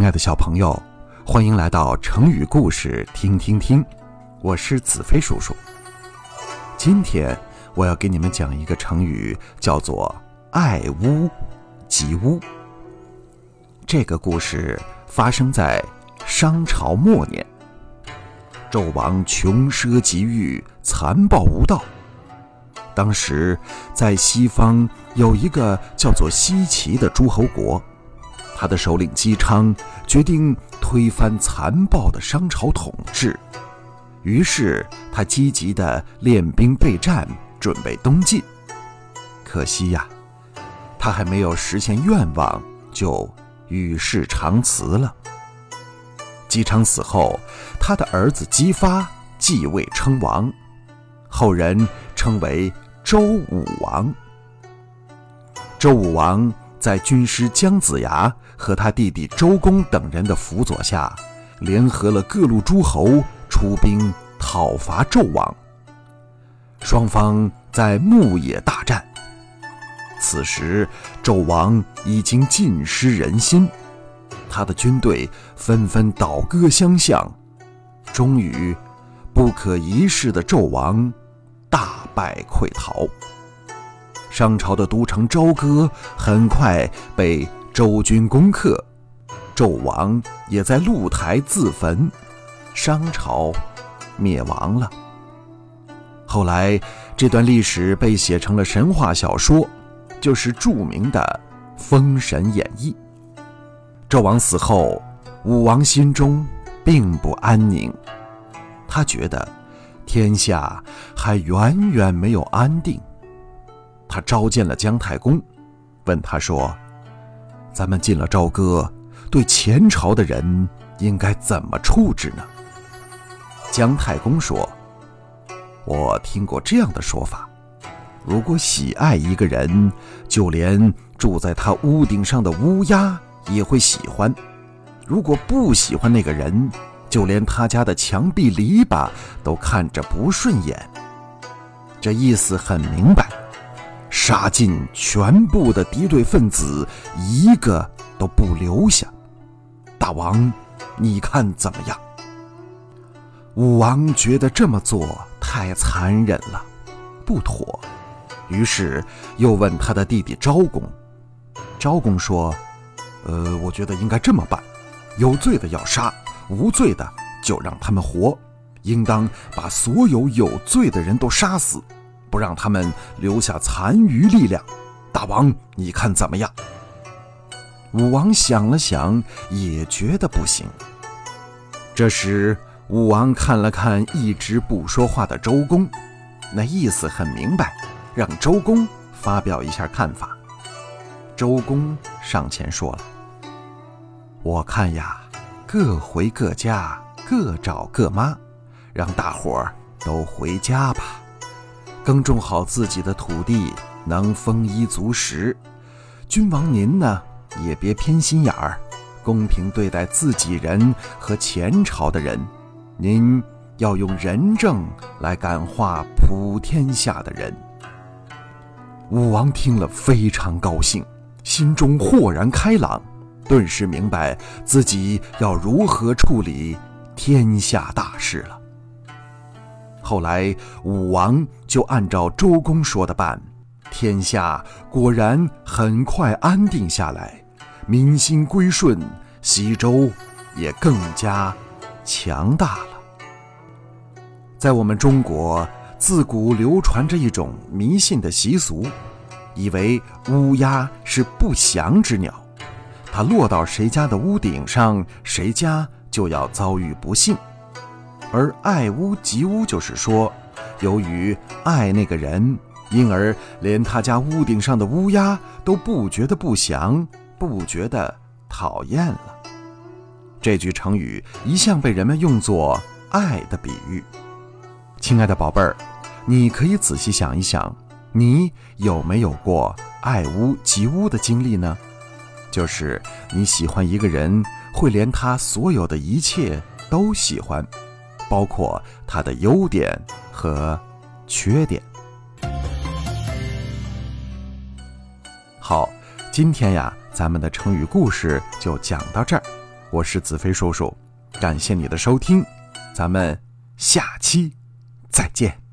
亲爱的小朋友，欢迎来到成语故事听听听，我是子飞叔叔。今天我要给你们讲一个成语，叫做“爱屋及乌”。这个故事发生在商朝末年，纣王穷奢极欲，残暴无道。当时在西方有一个叫做西岐的诸侯国。他的首领姬昌决定推翻残暴的商朝统治，于是他积极的练兵备战，准备东进。可惜呀，他还没有实现愿望，就与世长辞了。姬昌死后，他的儿子姬发继位称王，后人称为周武王。周武王。在军师姜子牙和他弟弟周公等人的辅佐下，联合了各路诸侯出兵讨伐纣王。双方在牧野大战。此时，纣王已经尽失人心，他的军队纷纷倒戈相向，终于，不可一世的纣王大败溃逃。商朝的都城朝歌很快被周军攻克，纣王也在露台自焚，商朝灭亡了。后来，这段历史被写成了神话小说，就是著名的《封神演义》。纣王死后，武王心中并不安宁，他觉得天下还远远没有安定。他召见了姜太公，问他说：“咱们进了朝歌，对前朝的人应该怎么处置呢？”姜太公说：“我听过这样的说法，如果喜爱一个人，就连住在他屋顶上的乌鸦也会喜欢；如果不喜欢那个人，就连他家的墙壁篱笆都看着不顺眼。”这意思很明白。杀尽全部的敌对分子，一个都不留下。大王，你看怎么样？武王觉得这么做太残忍了，不妥，于是又问他的弟弟昭公。昭公说：“呃，我觉得应该这么办，有罪的要杀，无罪的就让他们活，应当把所有有罪的人都杀死。”不让他们留下残余力量，大王，你看怎么样？武王想了想，也觉得不行。这时，武王看了看一直不说话的周公，那意思很明白，让周公发表一下看法。周公上前说了：“我看呀，各回各家，各找各妈，让大伙儿都回家吧。”耕种好自己的土地，能丰衣足食。君王您呢，也别偏心眼儿，公平对待自己人和前朝的人。您要用仁政来感化普天下的人。武王听了非常高兴，心中豁然开朗，顿时明白自己要如何处理天下大事了。后来，武王就按照周公说的办，天下果然很快安定下来，民心归顺，西周也更加强大了。在我们中国，自古流传着一种迷信的习俗，以为乌鸦是不祥之鸟，它落到谁家的屋顶上，谁家就要遭遇不幸。而爱屋及乌，就是说，由于爱那个人，因而连他家屋顶上的乌鸦都不觉得不祥，不觉得讨厌了。这句成语一向被人们用作爱的比喻。亲爱的宝贝儿，你可以仔细想一想，你有没有过爱屋及乌的经历呢？就是你喜欢一个人，会连他所有的一切都喜欢。包括它的优点和缺点。好，今天呀，咱们的成语故事就讲到这儿。我是子飞叔叔，感谢你的收听，咱们下期再见。